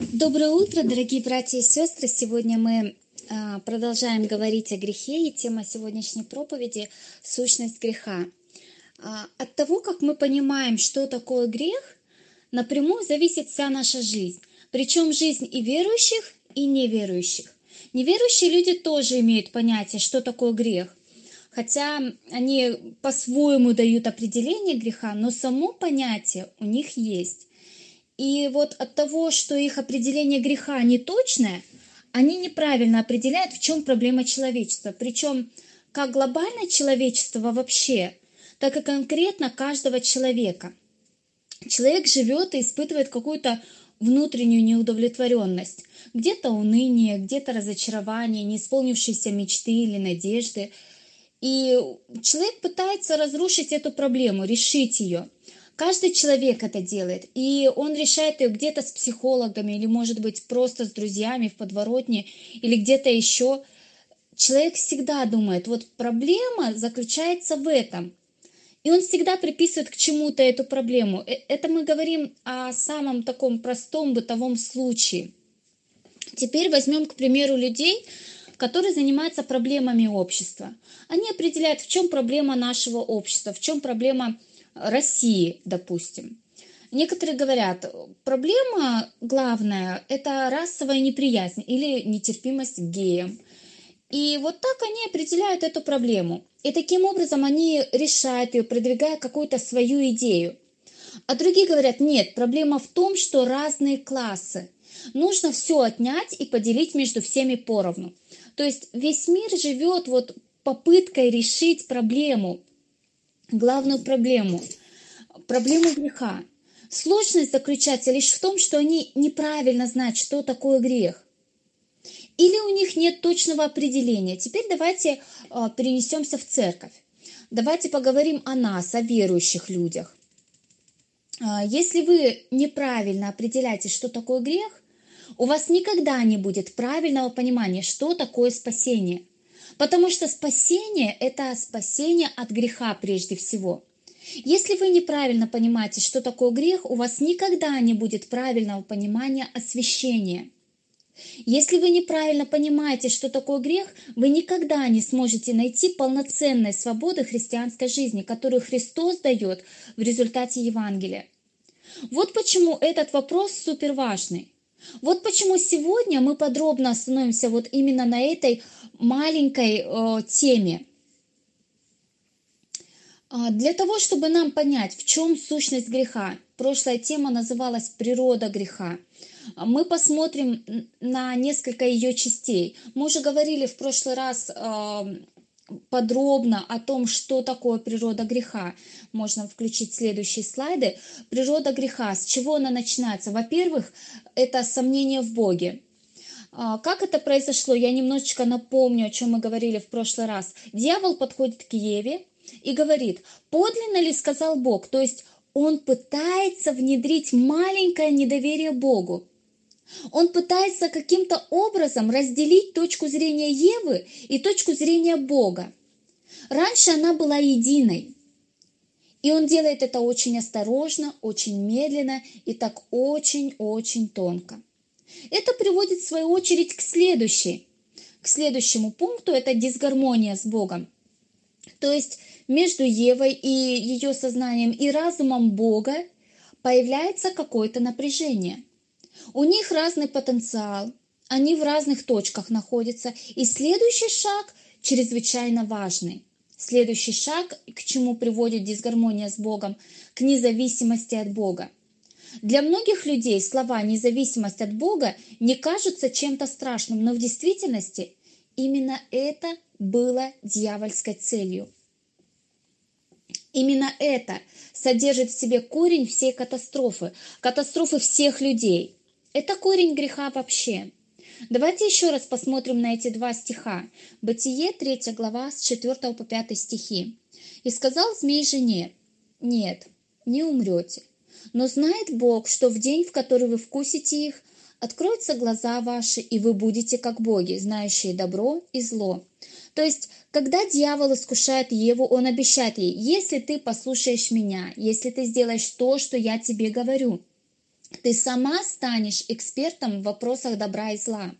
Доброе утро, дорогие братья и сестры! Сегодня мы а, продолжаем говорить о грехе, и тема сегодняшней проповеди – сущность греха. А, от того, как мы понимаем, что такое грех, напрямую зависит вся наша жизнь. Причем жизнь и верующих, и неверующих. Неверующие люди тоже имеют понятие, что такое грех. Хотя они по-своему дают определение греха, но само понятие у них есть. И вот от того, что их определение греха не точное, они неправильно определяют, в чем проблема человечества. Причем как глобальное человечество вообще, так и конкретно каждого человека. Человек живет и испытывает какую-то внутреннюю неудовлетворенность. Где-то уныние, где-то разочарование, неисполнившиеся мечты или надежды. И человек пытается разрушить эту проблему, решить ее – Каждый человек это делает, и он решает ее где-то с психологами, или, может быть, просто с друзьями в подворотне, или где-то еще. Человек всегда думает, вот проблема заключается в этом. И он всегда приписывает к чему-то эту проблему. Э, это мы говорим о самом таком простом бытовом случае. Теперь возьмем, к примеру, людей, которые занимаются проблемами общества. Они определяют, в чем проблема нашего общества, в чем проблема России, допустим. Некоторые говорят, проблема главная – это расовая неприязнь или нетерпимость к геям. И вот так они определяют эту проблему. И таким образом они решают ее, продвигая какую-то свою идею. А другие говорят, нет, проблема в том, что разные классы. Нужно все отнять и поделить между всеми поровну. То есть весь мир живет вот попыткой решить проблему, главную проблему, проблему греха. Сложность заключается лишь в том, что они неправильно знают, что такое грех. Или у них нет точного определения. Теперь давайте э, перенесемся в церковь. Давайте поговорим о нас, о верующих людях. Э, если вы неправильно определяете, что такое грех, у вас никогда не будет правильного понимания, что такое спасение. Потому что спасение – это спасение от греха прежде всего. Если вы неправильно понимаете, что такое грех, у вас никогда не будет правильного понимания освящения. Если вы неправильно понимаете, что такое грех, вы никогда не сможете найти полноценной свободы христианской жизни, которую Христос дает в результате Евангелия. Вот почему этот вопрос супер важный. Вот почему сегодня мы подробно остановимся вот именно на этой маленькой э, теме. А, для того, чтобы нам понять, в чем сущность греха, прошлая тема называлась «Природа греха», а, мы посмотрим на несколько ее частей. Мы уже говорили в прошлый раз э, подробно о том, что такое природа греха. Можно включить следующие слайды. Природа греха, с чего она начинается? Во-первых, это сомнение в Боге. А, как это произошло? Я немножечко напомню, о чем мы говорили в прошлый раз. Дьявол подходит к Еве и говорит, подлинно ли сказал Бог? То есть он пытается внедрить маленькое недоверие Богу. Он пытается каким-то образом разделить точку зрения Евы и точку зрения Бога. Раньше она была единой. И он делает это очень осторожно, очень медленно и так очень-очень тонко. Это приводит в свою очередь к следующей, к следующему пункту, это дисгармония с Богом. То есть между Евой и ее сознанием и разумом Бога появляется какое-то напряжение. У них разный потенциал, они в разных точках находятся, и следующий шаг чрезвычайно важный. Следующий шаг, к чему приводит дисгармония с Богом, к независимости от Бога. Для многих людей слова «независимость от Бога» не кажутся чем-то страшным, но в действительности именно это было дьявольской целью. Именно это содержит в себе корень всей катастрофы, катастрофы всех людей. Это корень греха вообще. Давайте еще раз посмотрим на эти два стиха. Бытие, 3 глава, с 4 по 5 стихи. «И сказал змей жене, нет, не умрете, но знает Бог, что в день, в который вы вкусите их, откроются глаза ваши, и вы будете как боги, знающие добро и зло. То есть, когда дьявол искушает Еву, он обещает ей, если ты послушаешь меня, если ты сделаешь то, что я тебе говорю, ты сама станешь экспертом в вопросах добра и зла.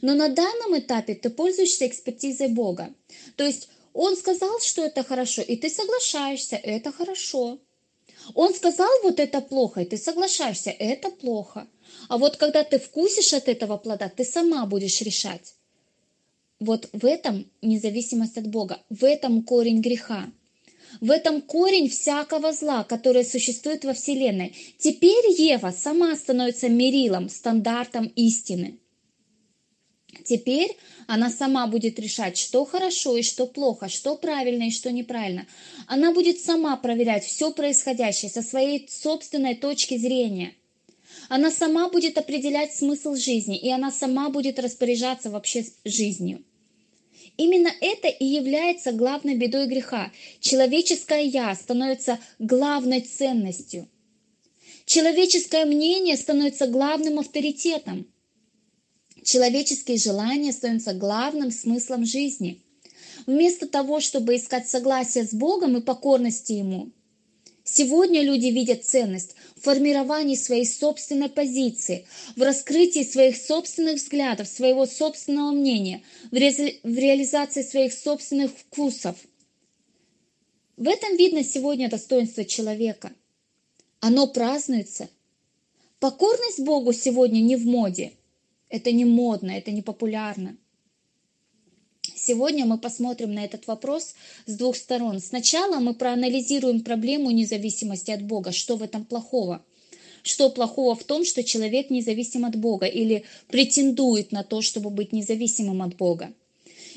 Но на данном этапе ты пользуешься экспертизой Бога. То есть Он сказал, что это хорошо, и ты соглашаешься, это хорошо. Он сказал, вот это плохо, и ты соглашаешься, это плохо. А вот когда ты вкусишь от этого плода, ты сама будешь решать. Вот в этом независимость от Бога, в этом корень греха. В этом корень всякого зла, которое существует во Вселенной. Теперь Ева сама становится мерилом, стандартом истины. Теперь она сама будет решать, что хорошо и что плохо, что правильно и что неправильно. Она будет сама проверять все происходящее со своей собственной точки зрения. Она сама будет определять смысл жизни, и она сама будет распоряжаться вообще жизнью. Именно это и является главной бедой греха. Человеческое «я» становится главной ценностью. Человеческое мнение становится главным авторитетом. Человеческие желания становятся главным смыслом жизни. Вместо того, чтобы искать согласие с Богом и покорности Ему, сегодня люди видят ценность в формировании своей собственной позиции, в раскрытии своих собственных взглядов, своего собственного мнения, в, ре- в реализации своих собственных вкусов. В этом видно сегодня достоинство человека. Оно празднуется. Покорность Богу сегодня не в моде – это не модно, это не популярно. Сегодня мы посмотрим на этот вопрос с двух сторон. Сначала мы проанализируем проблему независимости от Бога. Что в этом плохого? Что плохого в том, что человек независим от Бога или претендует на то, чтобы быть независимым от Бога?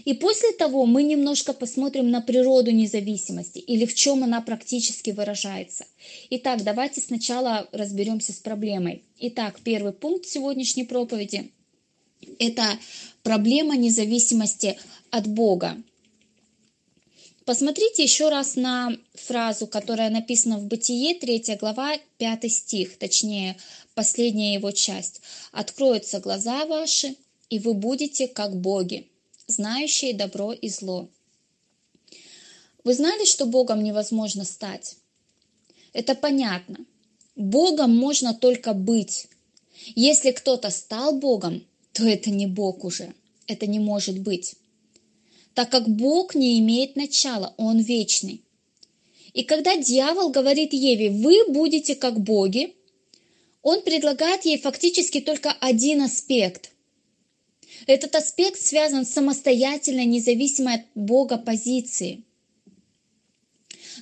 И после того мы немножко посмотрим на природу независимости или в чем она практически выражается. Итак, давайте сначала разберемся с проблемой. Итак, первый пункт сегодняшней проповеди это проблема независимости от Бога. Посмотрите еще раз на фразу, которая написана в Бытие, 3 глава, 5 стих, точнее, последняя его часть. «Откроются глаза ваши, и вы будете как боги, знающие добро и зло». Вы знали, что Богом невозможно стать? Это понятно. Богом можно только быть. Если кто-то стал Богом, то это не Бог уже. Это не может быть. Так как Бог не имеет начала, Он вечный. И когда дьявол говорит Еве, вы будете как боги, он предлагает ей фактически только один аспект. Этот аспект связан с самостоятельной, независимой от Бога позицией.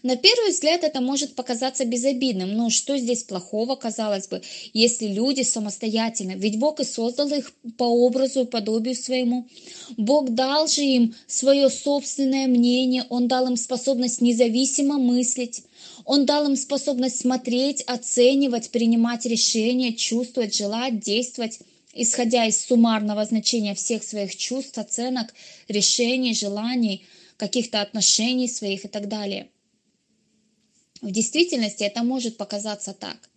На первый взгляд это может показаться безобидным. Ну, что здесь плохого, казалось бы, если люди самостоятельно? Ведь Бог и создал их по образу и подобию своему. Бог дал же им свое собственное мнение, Он дал им способность независимо мыслить. Он дал им способность смотреть, оценивать, принимать решения, чувствовать, желать, действовать, исходя из суммарного значения всех своих чувств, оценок, решений, желаний, каких-то отношений своих и так далее. В действительности это может показаться так.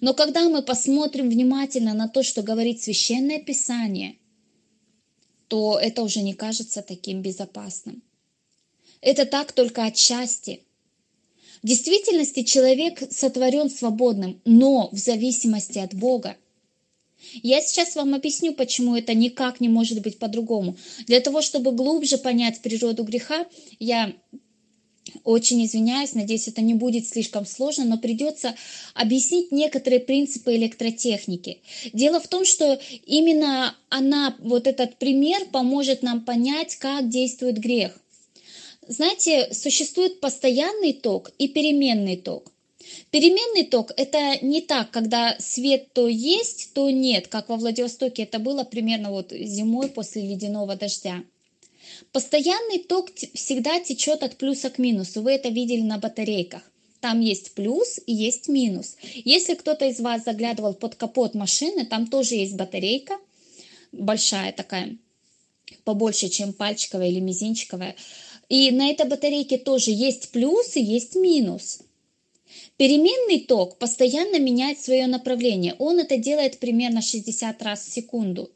Но когда мы посмотрим внимательно на то, что говорит Священное Писание, то это уже не кажется таким безопасным. Это так только отчасти. В действительности человек сотворен свободным, но в зависимости от Бога. Я сейчас вам объясню, почему это никак не может быть по-другому. Для того, чтобы глубже понять природу греха, я очень извиняюсь, надеюсь, это не будет слишком сложно, но придется объяснить некоторые принципы электротехники. Дело в том, что именно она, вот этот пример, поможет нам понять, как действует грех. Знаете, существует постоянный ток и переменный ток. Переменный ток – это не так, когда свет то есть, то нет, как во Владивостоке это было примерно вот зимой после ледяного дождя. Постоянный ток всегда течет от плюса к минусу. Вы это видели на батарейках. Там есть плюс и есть минус. Если кто-то из вас заглядывал под капот машины, там тоже есть батарейка, большая такая, побольше, чем пальчиковая или мизинчиковая. И на этой батарейке тоже есть плюс и есть минус. Переменный ток постоянно меняет свое направление. Он это делает примерно 60 раз в секунду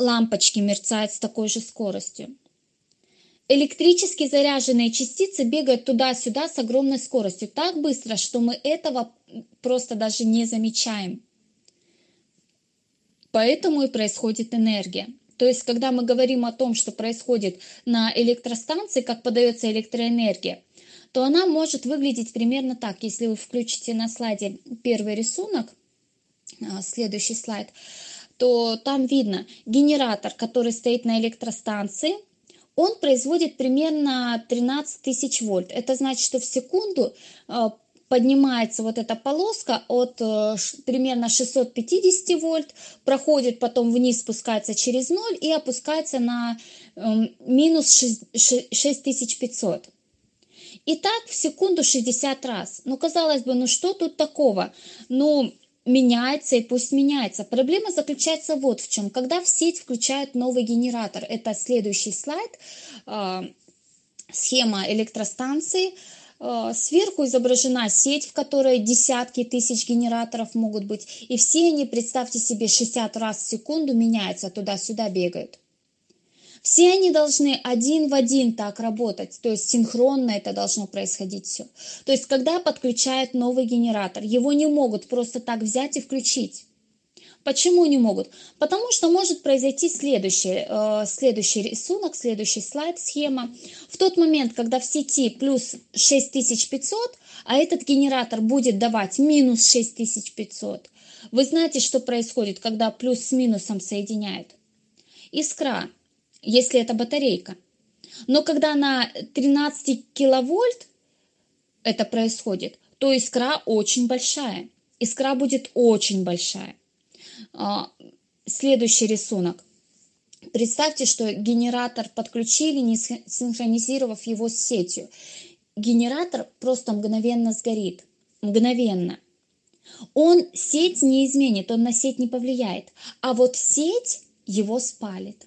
лампочки мерцают с такой же скоростью. электрически заряженные частицы бегают туда-сюда с огромной скоростью, так быстро, что мы этого просто даже не замечаем. Поэтому и происходит энергия. То есть, когда мы говорим о том, что происходит на электростанции, как подается электроэнергия, то она может выглядеть примерно так. Если вы включите на слайде первый рисунок, а, следующий слайд, то там видно генератор, который стоит на электростанции, он производит примерно 13 тысяч вольт. Это значит, что в секунду а, поднимается вот эта полоска от э, примерно 650 вольт, проходит потом вниз, спускается через 0 и опускается на эм, минус 6500. И так в секунду 60 раз. Ну, казалось бы, ну что тут такого? Ну, меняется и пусть меняется. Проблема заключается вот в чем. Когда в сеть включают новый генератор, это следующий слайд, э, схема электростанции, Э, сверху изображена сеть, в которой десятки тысяч генераторов могут быть. И все они, представьте себе, 60 раз в секунду меняются, туда-сюда бегают. Все они должны один в один так работать, то есть синхронно это должно происходить все. То есть когда подключают новый генератор, его не могут просто так взять и включить. Почему не могут? Потому что может произойти следующий, э, следующий рисунок, следующий слайд, схема. В тот момент, когда в сети плюс 6500, а этот генератор будет давать минус 6500, вы знаете, что происходит, когда плюс с минусом соединяет? Искра, если это батарейка. Но когда на 13 киловольт это происходит, то искра очень большая. Искра будет очень большая. А, следующий рисунок. Представьте, что генератор подключили, не синхронизировав его с сетью. Генератор просто мгновенно сгорит. Мгновенно. Он сеть не изменит, он на сеть не повлияет. А вот сеть его спалит.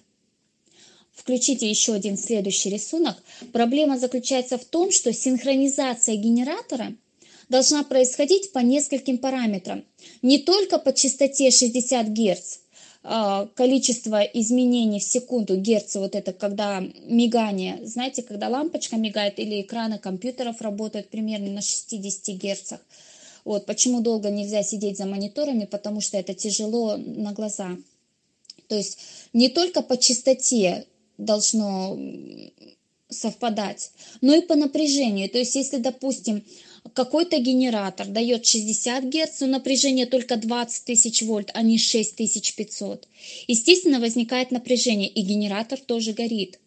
Включите еще один следующий рисунок. Проблема заключается в том, что синхронизация генератора должна происходить по нескольким параметрам. Не только по частоте 60 Гц, а, количество изменений в секунду, герцы, вот это когда мигание, знаете, когда лампочка мигает или экраны компьютеров работают примерно на 60 герцах. Вот, почему долго нельзя сидеть за мониторами, потому что это тяжело на глаза. То есть не только по частоте должно совпадать, но и по напряжению. То есть если, допустим, какой-то генератор дает 60 Гц, но напряжение только 20 тысяч вольт, а не 6500. Естественно, возникает напряжение, и генератор тоже горит.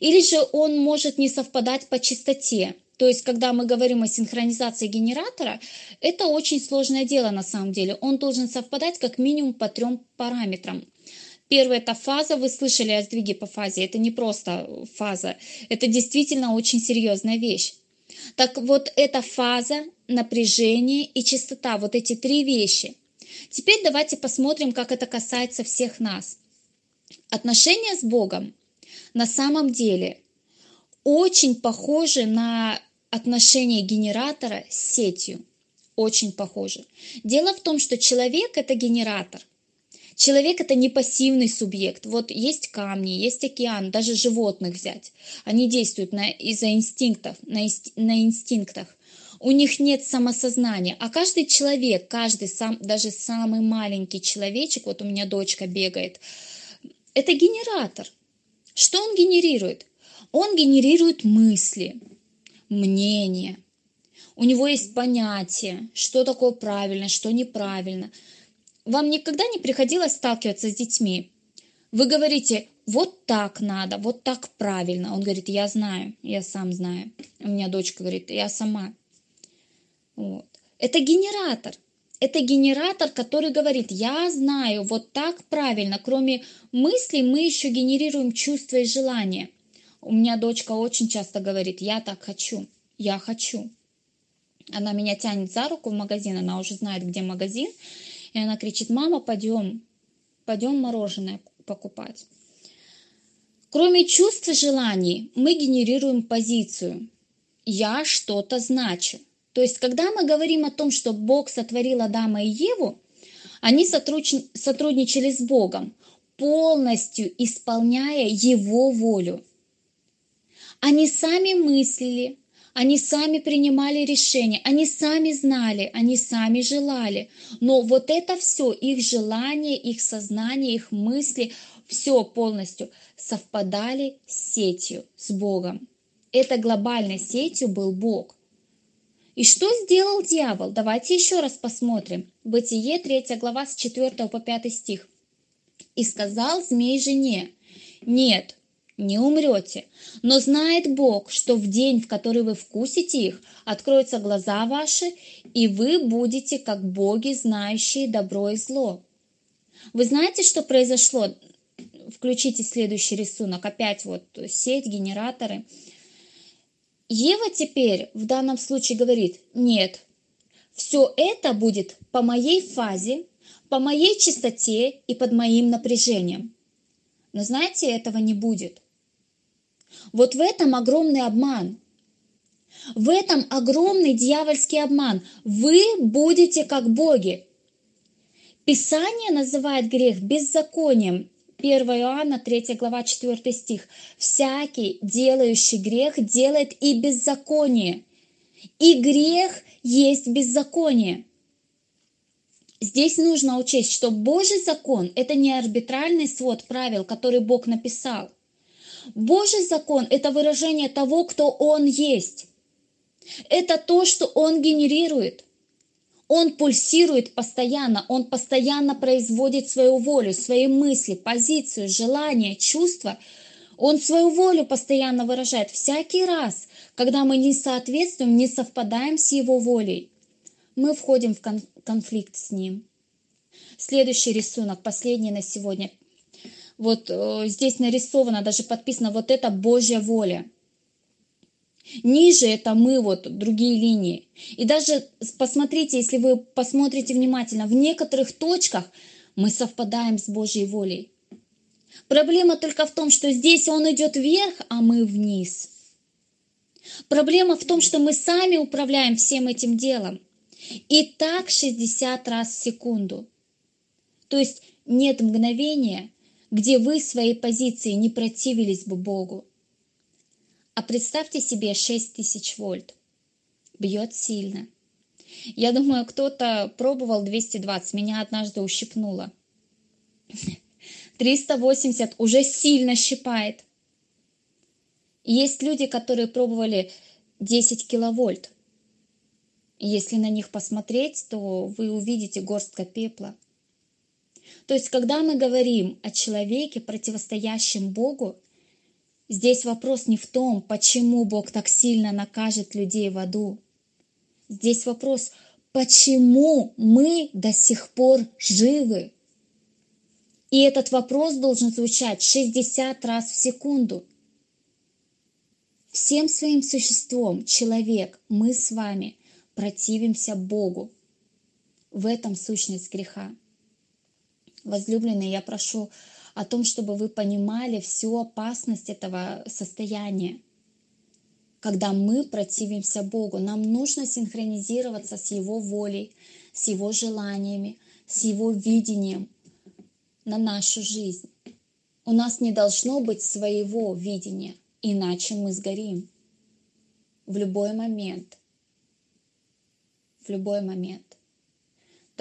Или же он может не совпадать по частоте. То есть, когда мы говорим о синхронизации генератора, это очень сложное дело на самом деле. Он должен совпадать как минимум по трем параметрам. Первое – это фаза. Вы слышали о сдвиге по фазе. Это не просто фаза. Это действительно очень серьезная вещь. Так вот, эта фаза, напряжение и частота, вот эти три вещи. Теперь давайте посмотрим, как это касается всех нас. Отношения с Богом на самом деле очень похожи на отношения генератора с сетью. Очень похожи. Дело в том, что человек – это генератор. Человек это не пассивный субъект. Вот есть камни, есть океан, даже животных взять. Они действуют на, из-за инстинктов, на, на инстинктах. У них нет самосознания. А каждый человек, каждый сам, даже самый маленький человечек, вот у меня дочка бегает, это генератор. Что он генерирует? Он генерирует мысли, мнения. У него есть понятие, что такое правильно, что неправильно – вам никогда не приходилось сталкиваться с детьми? Вы говорите, вот так надо, вот так правильно. Он говорит, я знаю, я сам знаю. У меня дочка говорит, я сама. Вот. Это генератор. Это генератор, который говорит, я знаю, вот так правильно. Кроме мыслей мы еще генерируем чувства и желания. У меня дочка очень часто говорит, я так хочу, я хочу. Она меня тянет за руку в магазин, она уже знает, где магазин. И она кричит, мама, пойдем, пойдем мороженое покупать. Кроме чувств и желаний, мы генерируем позицию. Я что-то значу. То есть, когда мы говорим о том, что Бог сотворил Адама и Еву, они сотрудничали с Богом, полностью исполняя Его волю. Они сами мыслили, они сами принимали решения, они сами знали, они сами желали. Но вот это все, их желание, их сознание, их мысли, все полностью совпадали с сетью, с Богом. Это глобальной сетью был Бог. И что сделал дьявол? Давайте еще раз посмотрим. Бытие, 3 глава, с 4 по 5 стих. «И сказал змей жене, нет, не умрете. Но знает Бог, что в день, в который вы вкусите их, откроются глаза ваши, и вы будете как боги, знающие добро и зло. Вы знаете, что произошло? Включите следующий рисунок. Опять вот сеть, генераторы. Ева теперь в данном случае говорит, нет, все это будет по моей фазе, по моей чистоте и под моим напряжением. Но знаете, этого не будет. Вот в этом огромный обман. В этом огромный дьявольский обман. Вы будете как боги. Писание называет грех беззаконием. 1 Иоанна 3 глава 4 стих. «Всякий, делающий грех, делает и беззаконие, и грех есть беззаконие». Здесь нужно учесть, что Божий закон – это не арбитральный свод правил, который Бог написал – Божий закон – это выражение того, кто Он есть. Это то, что Он генерирует. Он пульсирует постоянно, Он постоянно производит свою волю, свои мысли, позицию, желания, чувства. Он свою волю постоянно выражает всякий раз, когда мы не соответствуем, не совпадаем с Его волей. Мы входим в конфликт с Ним. Следующий рисунок, последний на сегодня, вот э, здесь нарисовано, даже подписано, вот это Божья воля. Ниже это мы, вот другие линии. И даже посмотрите, если вы посмотрите внимательно, в некоторых точках мы совпадаем с Божьей волей. Проблема только в том, что здесь он идет вверх, а мы вниз. Проблема в том, что мы сами управляем всем этим делом. И так 60 раз в секунду. То есть нет мгновения, где вы своей позиции не противились бы Богу. А представьте себе 6000 вольт. Бьет сильно. Я думаю, кто-то пробовал 220, меня однажды ущипнуло. 380 уже сильно щипает. Есть люди, которые пробовали 10 киловольт. Если на них посмотреть, то вы увидите горстка пепла. То есть, когда мы говорим о человеке, противостоящем Богу, здесь вопрос не в том, почему Бог так сильно накажет людей в аду. Здесь вопрос, почему мы до сих пор живы. И этот вопрос должен звучать 60 раз в секунду. Всем своим существом, человек, мы с вами противимся Богу. В этом сущность греха. Возлюбленные, я прошу о том, чтобы вы понимали всю опасность этого состояния. Когда мы противимся Богу, нам нужно синхронизироваться с Его волей, с Его желаниями, с Его видением на нашу жизнь. У нас не должно быть своего видения, иначе мы сгорим в любой момент. В любой момент.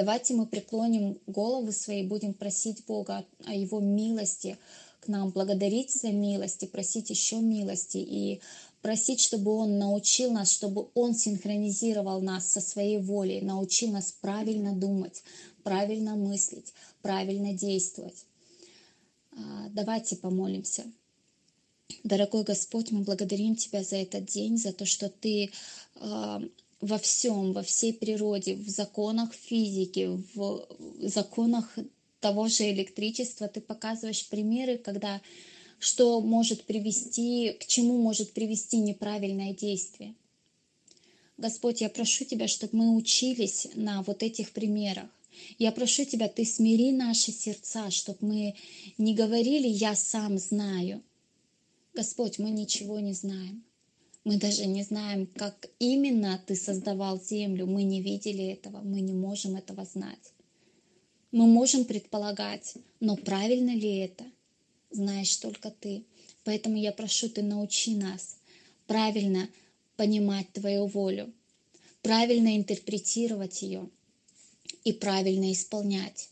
Давайте мы преклоним головы свои, будем просить Бога о Его милости к нам, благодарить за милости, просить еще милости и просить, чтобы Он научил нас, чтобы Он синхронизировал нас со своей волей, научил нас правильно думать, правильно мыслить, правильно действовать. А, давайте помолимся. Дорогой Господь, мы благодарим Тебя за этот день, за то, что Ты а, во всем, во всей природе, в законах физики, в законах того же электричества ты показываешь примеры, когда что может привести, к чему может привести неправильное действие. Господь, я прошу Тебя, чтобы мы учились на вот этих примерах. Я прошу Тебя, Ты смири наши сердца, чтобы мы не говорили «я сам знаю». Господь, мы ничего не знаем. Мы даже не знаем, как именно ты создавал землю. Мы не видели этого, мы не можем этого знать. Мы можем предполагать, но правильно ли это, знаешь только ты. Поэтому я прошу, ты научи нас правильно понимать Твою волю, правильно интерпретировать ее и правильно исполнять.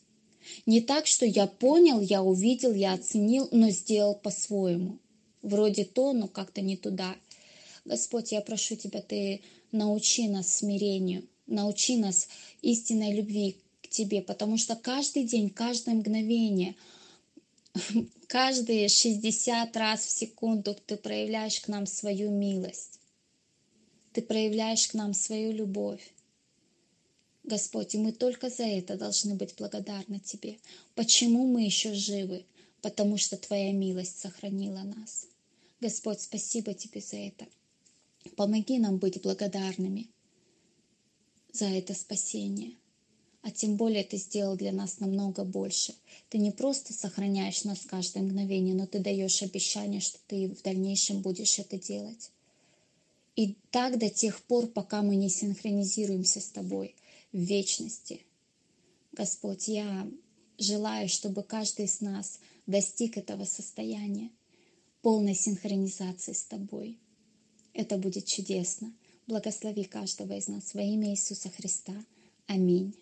Не так, что я понял, я увидел, я оценил, но сделал по-своему. Вроде то, но как-то не туда. Господь, я прошу Тебя, Ты научи нас смирению, научи нас истинной любви к Тебе, потому что каждый день, каждое мгновение, каждые 60 раз в секунду Ты проявляешь к нам свою милость. Ты проявляешь к нам свою любовь. Господь, и мы только за это должны быть благодарны Тебе. Почему мы еще живы? Потому что Твоя милость сохранила нас. Господь, спасибо Тебе за это. Помоги нам быть благодарными за это спасение. А тем более Ты сделал для нас намного больше. Ты не просто сохраняешь нас каждое мгновение, но Ты даешь обещание, что Ты в дальнейшем будешь это делать. И так до тех пор, пока мы не синхронизируемся с Тобой в вечности. Господь, я желаю, чтобы каждый из нас достиг этого состояния полной синхронизации с Тобой. Это будет чудесно. Благослови каждого из нас во имя Иисуса Христа. Аминь.